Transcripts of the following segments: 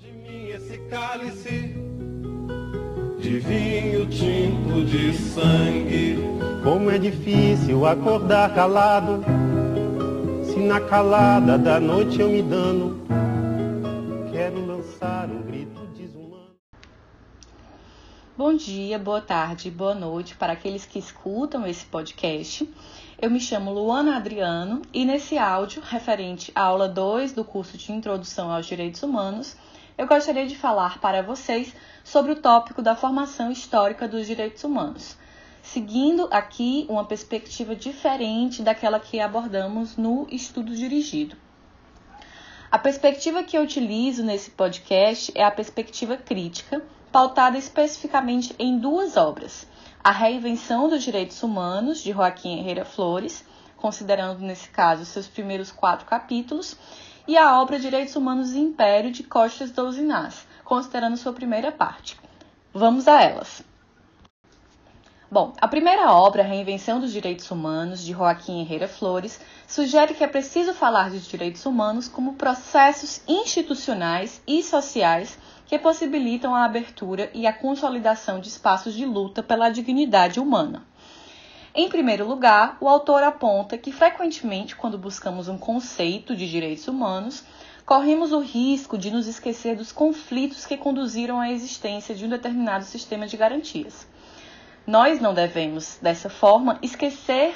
de mim esse cálice de vinho tinto de sangue. Como é difícil acordar calado, se na calada da noite eu me dano, quero lançar um grito desumano. Bom dia, boa tarde, boa noite para aqueles que escutam esse podcast. Eu me chamo Luana Adriano e nesse áudio, referente à aula 2 do curso de Introdução aos Direitos Humanos, eu gostaria de falar para vocês sobre o tópico da formação histórica dos direitos humanos, seguindo aqui uma perspectiva diferente daquela que abordamos no estudo dirigido. A perspectiva que eu utilizo nesse podcast é a perspectiva crítica, pautada especificamente em duas obras: A Reinvenção dos Direitos Humanos, de Joaquim Herrera Flores, considerando nesse caso seus primeiros quatro capítulos, e a obra Direitos Humanos e Império de Costas Douzinás, considerando sua primeira parte. Vamos a elas. Bom, a primeira obra, Reinvenção dos Direitos Humanos, de Joaquim Herrera Flores, sugere que é preciso falar de direitos humanos como processos institucionais e sociais que possibilitam a abertura e a consolidação de espaços de luta pela dignidade humana. Em primeiro lugar, o autor aponta que frequentemente, quando buscamos um conceito de direitos humanos, corremos o risco de nos esquecer dos conflitos que conduziram à existência de um determinado sistema de garantias. Nós não devemos, dessa forma, esquecer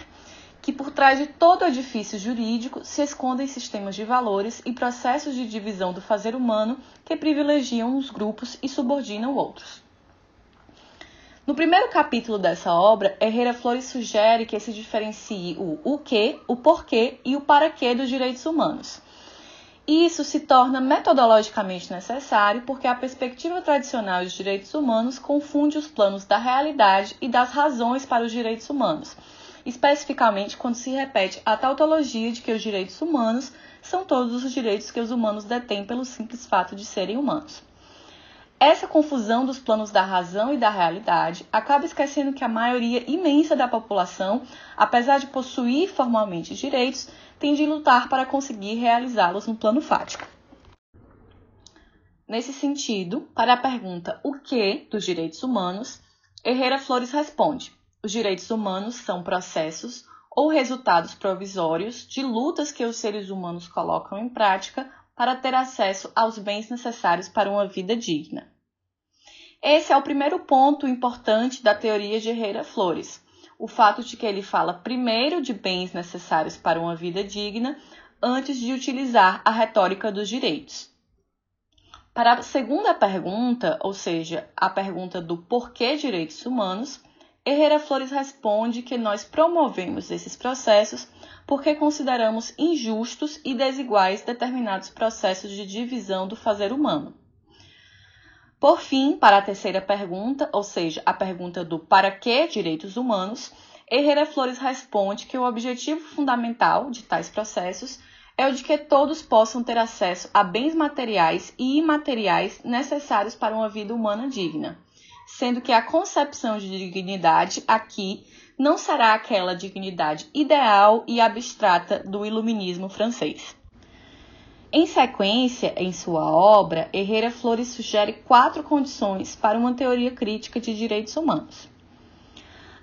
que por trás de todo edifício jurídico se escondem sistemas de valores e processos de divisão do fazer humano que privilegiam uns grupos e subordinam outros. No primeiro capítulo dessa obra, Herrera Flores sugere que se diferencie o o que, o porquê e o para quê dos direitos humanos. Isso se torna metodologicamente necessário porque a perspectiva tradicional dos direitos humanos confunde os planos da realidade e das razões para os direitos humanos, especificamente quando se repete a tautologia de que os direitos humanos são todos os direitos que os humanos detêm pelo simples fato de serem humanos. Essa confusão dos planos da razão e da realidade acaba esquecendo que a maioria imensa da população, apesar de possuir formalmente direitos, tem de lutar para conseguir realizá-los no plano fático. Nesse sentido, para a pergunta o que dos direitos humanos, Herrera Flores responde: os direitos humanos são processos ou resultados provisórios de lutas que os seres humanos colocam em prática para ter acesso aos bens necessários para uma vida digna. Esse é o primeiro ponto importante da teoria de Herrera Flores, o fato de que ele fala primeiro de bens necessários para uma vida digna antes de utilizar a retórica dos direitos. Para a segunda pergunta, ou seja, a pergunta do porquê direitos humanos, Herrera Flores responde que nós promovemos esses processos porque consideramos injustos e desiguais determinados processos de divisão do fazer humano. Por fim, para a terceira pergunta, ou seja, a pergunta do para que direitos humanos, Herrera Flores responde que o objetivo fundamental de tais processos é o de que todos possam ter acesso a bens materiais e imateriais necessários para uma vida humana digna, sendo que a concepção de dignidade aqui não será aquela dignidade ideal e abstrata do iluminismo francês. Em sequência, em sua obra, Herrera Flores sugere quatro condições para uma teoria crítica de direitos humanos.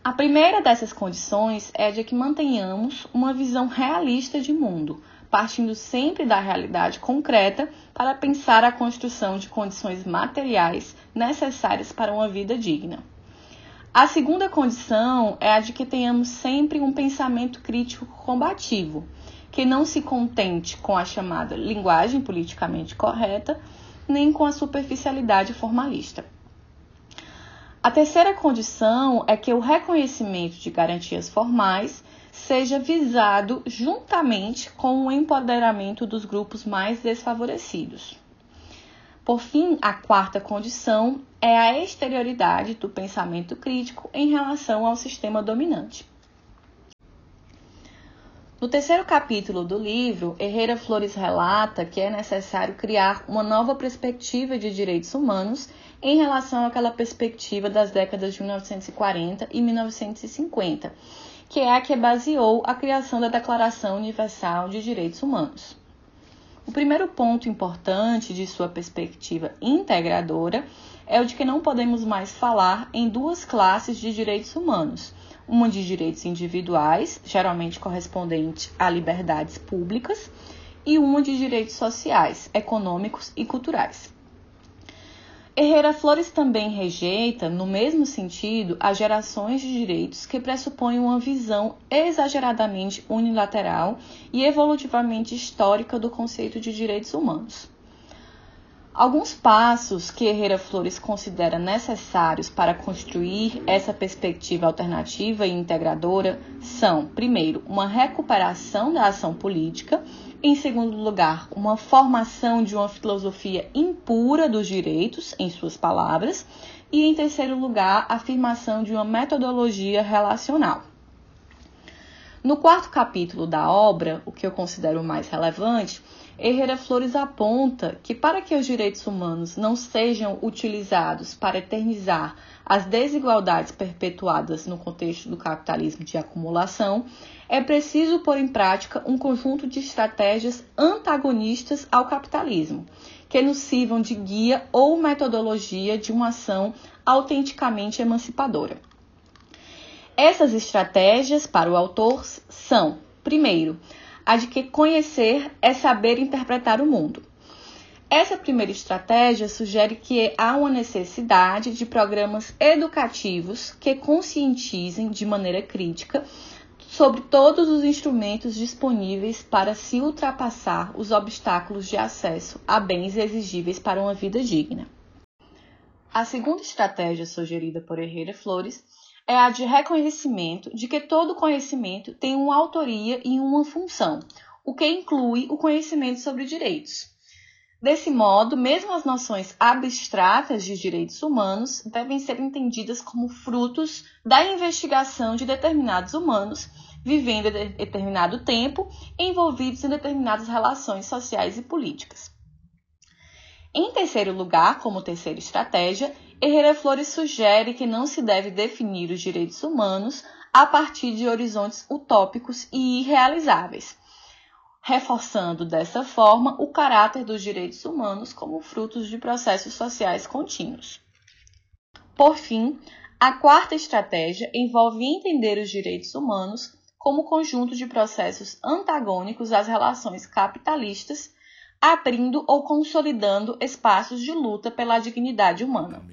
A primeira dessas condições é de que mantenhamos uma visão realista de mundo, partindo sempre da realidade concreta para pensar a construção de condições materiais necessárias para uma vida digna. A segunda condição é a de que tenhamos sempre um pensamento crítico combativo, que não se contente com a chamada linguagem politicamente correta, nem com a superficialidade formalista. A terceira condição é que o reconhecimento de garantias formais seja visado juntamente com o empoderamento dos grupos mais desfavorecidos. Por fim, a quarta condição é a exterioridade do pensamento crítico em relação ao sistema dominante. No terceiro capítulo do livro, Herrera Flores relata que é necessário criar uma nova perspectiva de direitos humanos em relação àquela perspectiva das décadas de 1940 e 1950, que é a que baseou a criação da Declaração Universal de Direitos Humanos. O primeiro ponto importante de sua perspectiva integradora é o de que não podemos mais falar em duas classes de direitos humanos: uma de direitos individuais, geralmente correspondente a liberdades públicas, e uma de direitos sociais, econômicos e culturais. Herrera Flores também rejeita, no mesmo sentido, as gerações de direitos que pressupõem uma visão exageradamente unilateral e evolutivamente histórica do conceito de direitos humanos. Alguns passos que Herrera Flores considera necessários para construir essa perspectiva alternativa e integradora são, primeiro, uma recuperação da ação política em segundo lugar, uma formação de uma filosofia impura dos direitos, em suas palavras. E em terceiro lugar, a afirmação de uma metodologia relacional. No quarto capítulo da obra, o que eu considero mais relevante, Herrera Flores aponta que para que os direitos humanos não sejam utilizados para eternizar as desigualdades perpetuadas no contexto do capitalismo de acumulação, é preciso pôr em prática um conjunto de estratégias antagonistas ao capitalismo, que nos sirvam de guia ou metodologia de uma ação autenticamente emancipadora. Essas estratégias, para o autor, são, primeiro, a de que conhecer é saber interpretar o mundo. Essa primeira estratégia sugere que há uma necessidade de programas educativos que conscientizem de maneira crítica sobre todos os instrumentos disponíveis para se ultrapassar os obstáculos de acesso a bens exigíveis para uma vida digna. A segunda estratégia sugerida por Herrera Flores é a de reconhecimento de que todo conhecimento tem uma autoria e uma função, o que inclui o conhecimento sobre direitos. Desse modo, mesmo as noções abstratas de direitos humanos devem ser entendidas como frutos da investigação de determinados humanos vivendo determinado tempo, envolvidos em determinadas relações sociais e políticas. Em terceiro lugar, como terceira estratégia, Herrera Flores sugere que não se deve definir os direitos humanos a partir de horizontes utópicos e irrealizáveis, reforçando dessa forma o caráter dos direitos humanos como frutos de processos sociais contínuos. Por fim, a quarta estratégia envolve entender os direitos humanos como conjunto de processos antagônicos às relações capitalistas abrindo ou consolidando espaços de luta pela dignidade humana.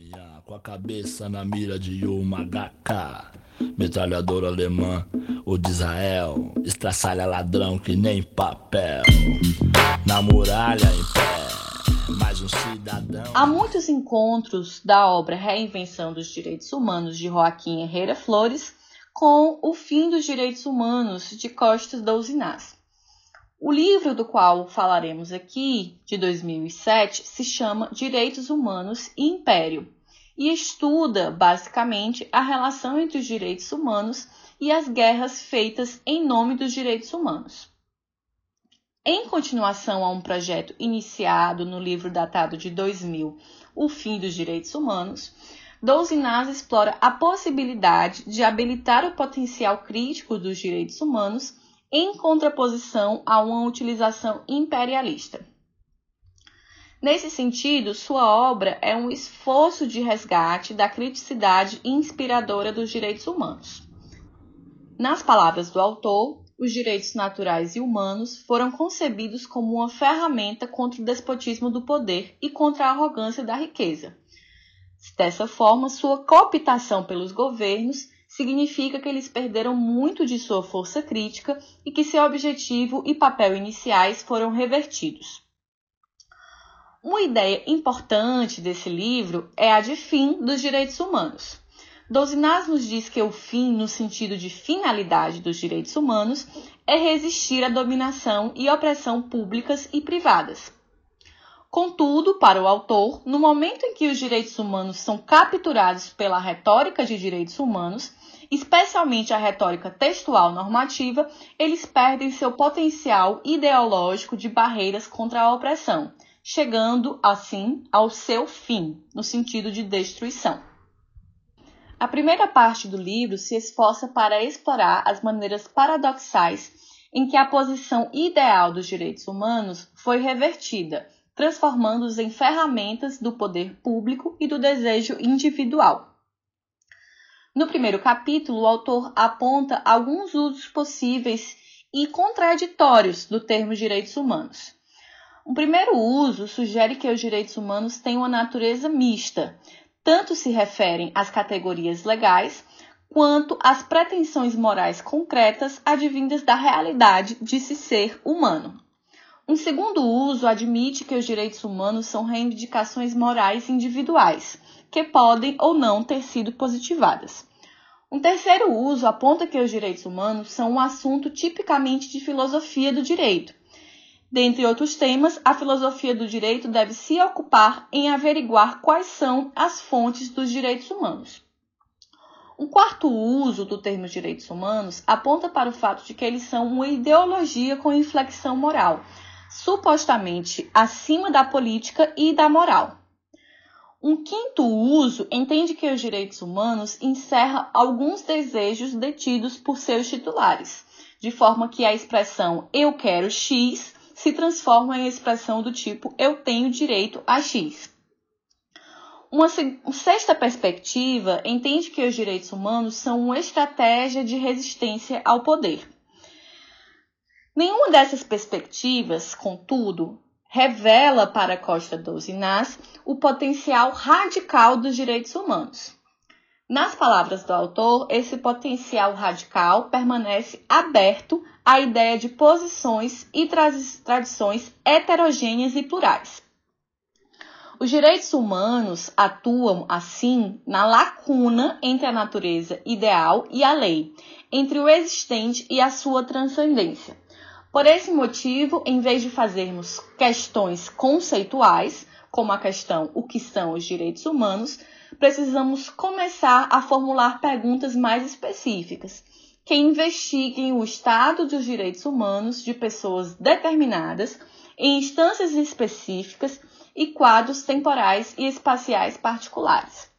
Com a cabeça na mira de uma HK, metralhadora alemã, o de Israel, estraçalha ladrão que nem papel, na muralha em pé. Mais um cidadão. Há muitos encontros da obra Reinvenção dos Direitos Humanos de Joaquim Herrera Flores com o fim dos direitos humanos de Costas Douzinás. O livro do qual falaremos aqui, de 2007, se chama Direitos Humanos e Império e estuda, basicamente, a relação entre os direitos humanos e as guerras feitas em nome dos direitos humanos. Em continuação a um projeto iniciado no livro datado de 2000, O Fim dos Direitos Humanos, Douzinaz explora a possibilidade de habilitar o potencial crítico dos direitos humanos em contraposição a uma utilização imperialista. Nesse sentido, sua obra é um esforço de resgate da criticidade inspiradora dos direitos humanos. Nas palavras do autor, os direitos naturais e humanos foram concebidos como uma ferramenta contra o despotismo do poder e contra a arrogância da riqueza. Dessa forma, sua cooptação pelos governos significa que eles perderam muito de sua força crítica e que seu objetivo e papel iniciais foram revertidos. Uma ideia importante desse livro é a de fim dos direitos humanos. Douzinaz nos diz que o fim, no sentido de finalidade dos direitos humanos, é resistir à dominação e opressão públicas e privadas. Contudo, para o autor, no momento em que os direitos humanos são capturados pela retórica de direitos humanos, especialmente a retórica textual normativa, eles perdem seu potencial ideológico de barreiras contra a opressão, chegando, assim, ao seu fim, no sentido de destruição. A primeira parte do livro se esforça para explorar as maneiras paradoxais em que a posição ideal dos direitos humanos foi revertida, transformando-os em ferramentas do poder público e do desejo individual. No primeiro capítulo, o autor aponta alguns usos possíveis e contraditórios do termo direitos humanos. Um primeiro uso sugere que os direitos humanos têm uma natureza mista, tanto se referem às categorias legais quanto às pretensões morais concretas advindas da realidade de se ser humano. Um segundo uso admite que os direitos humanos são reivindicações morais individuais, que podem ou não ter sido positivadas. Um terceiro uso aponta que os direitos humanos são um assunto tipicamente de filosofia do direito. Dentre outros temas, a filosofia do direito deve se ocupar em averiguar quais são as fontes dos direitos humanos. Um quarto uso do termo direitos humanos aponta para o fato de que eles são uma ideologia com inflexão moral, supostamente acima da política e da moral. Um quinto uso entende que os direitos humanos encerra alguns desejos detidos por seus titulares, de forma que a expressão eu quero X se transforma em expressão do tipo eu tenho direito a X. Uma sexta perspectiva entende que os direitos humanos são uma estratégia de resistência ao poder. Nenhuma dessas perspectivas, contudo, revela para Costa dos Inás o potencial radical dos direitos humanos. Nas palavras do autor, esse potencial radical permanece aberto à ideia de posições e tradições heterogêneas e plurais. Os direitos humanos atuam, assim, na lacuna entre a natureza ideal e a lei, entre o existente e a sua transcendência. Por esse motivo, em vez de fazermos questões conceituais, como a questão o que são os direitos humanos, precisamos começar a formular perguntas mais específicas, que investiguem o estado dos direitos humanos de pessoas determinadas em instâncias específicas e quadros temporais e espaciais particulares.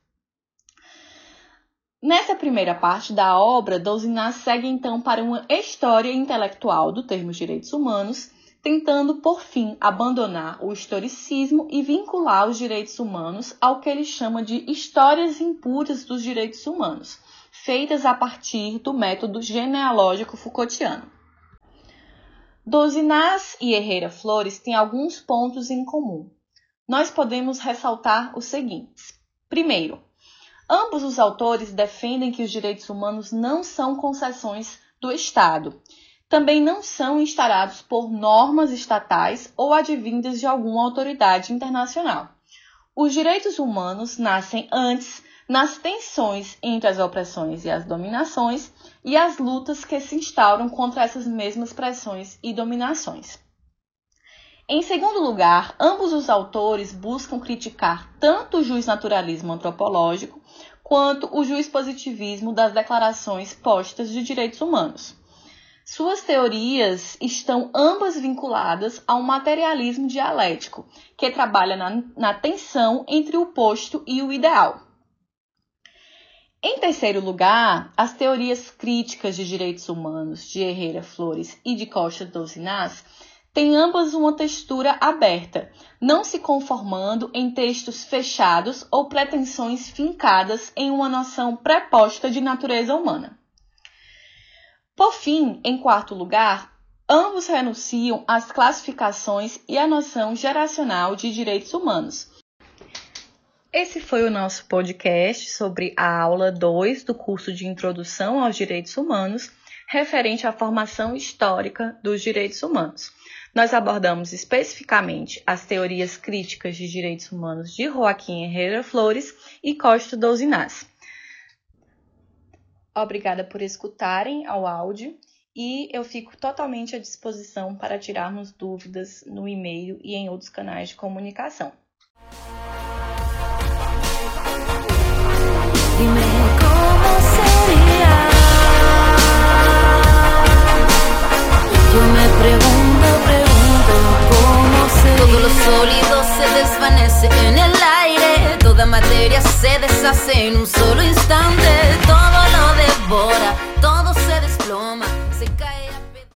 Nessa primeira parte da obra, Douzinat segue então para uma história intelectual do termo direitos humanos, tentando por fim abandonar o historicismo e vincular os direitos humanos ao que ele chama de histórias impuras dos direitos humanos, feitas a partir do método genealógico Foucaultiano. Dozinás e Herrera Flores têm alguns pontos em comum nós podemos ressaltar os seguintes. Primeiro, ambos os autores defendem que os direitos humanos não são concessões do Estado. Também não são instaurados por normas estatais ou advindas de alguma autoridade internacional. Os direitos humanos nascem antes nas tensões entre as opressões e as dominações e as lutas que se instauram contra essas mesmas pressões e dominações. Em segundo lugar, ambos os autores buscam criticar tanto o juiz naturalismo antropológico quanto o juiz positivismo das declarações postas de direitos humanos. Suas teorias estão ambas vinculadas a um materialismo dialético, que trabalha na, na tensão entre o posto e o ideal. Em terceiro lugar, as teorias críticas de direitos humanos de Herrera Flores e de Costa Douzinás têm ambas uma textura aberta, não se conformando em textos fechados ou pretensões fincadas em uma noção preposta de natureza humana. Por fim, em quarto lugar, ambos renunciam às classificações e à noção geracional de direitos humanos. Esse foi o nosso podcast sobre a aula 2 do curso de Introdução aos Direitos Humanos, referente à formação histórica dos direitos humanos. Nós abordamos especificamente as teorias críticas de direitos humanos de Joaquim Herrera Flores e Costa Douzinás. Obrigada por escutarem ao áudio e eu fico totalmente à disposição para tirarmos dúvidas no e-mail e em outros canais de comunicação. Sólido se desvanece en el aire, toda materia se deshace en un solo instante, todo lo devora, todo se desploma, se cae.